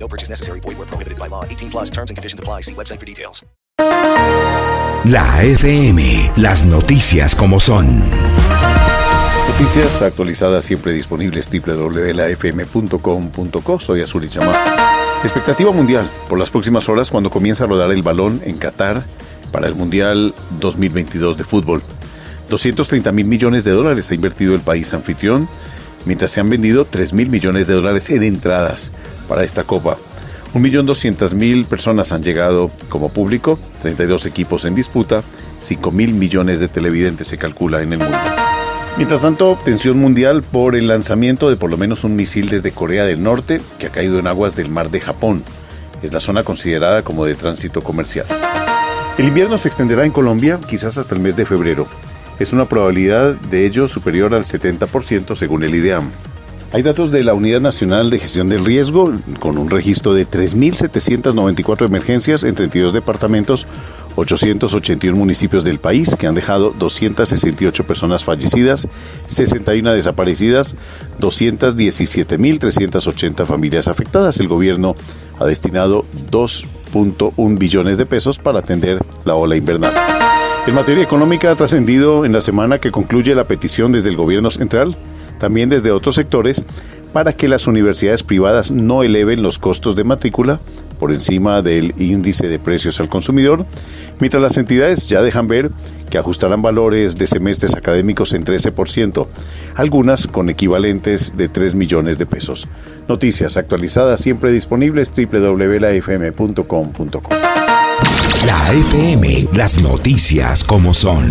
No purchase necessary. Void where prohibited by law. 18 plus terms and conditions apply. See website for details. La FM, las noticias como son. Noticias actualizadas siempre disponibles www.lafm.com.co. Soy Azuri Chamá. Expectativa mundial por las próximas horas cuando comienza a rodar el balón en Qatar para el Mundial 2022 de fútbol. 230 mil millones de dólares ha invertido el país anfitrión, mientras se han vendido 3 mil millones de dólares en entradas para esta copa. 1.200.000 personas han llegado como público, 32 equipos en disputa, 5 mil millones de televidentes se calcula en el mundo. Mientras tanto, tensión mundial por el lanzamiento de por lo menos un misil desde Corea del Norte que ha caído en aguas del mar de Japón. Es la zona considerada como de tránsito comercial. El invierno se extenderá en Colombia quizás hasta el mes de febrero. Es una probabilidad de ello superior al 70% según el IDEAM. Hay datos de la Unidad Nacional de Gestión del Riesgo, con un registro de 3.794 emergencias en 32 departamentos, 881 municipios del país, que han dejado 268 personas fallecidas, 61 desaparecidas, 217.380 familias afectadas. El gobierno ha destinado 2.1 billones de pesos para atender la ola invernal. En materia económica ha trascendido en la semana que concluye la petición desde el gobierno central también desde otros sectores, para que las universidades privadas no eleven los costos de matrícula por encima del índice de precios al consumidor, mientras las entidades ya dejan ver que ajustarán valores de semestres académicos en 13%, algunas con equivalentes de 3 millones de pesos. Noticias actualizadas siempre disponibles www.lafm.com.co. La FM, las noticias como son.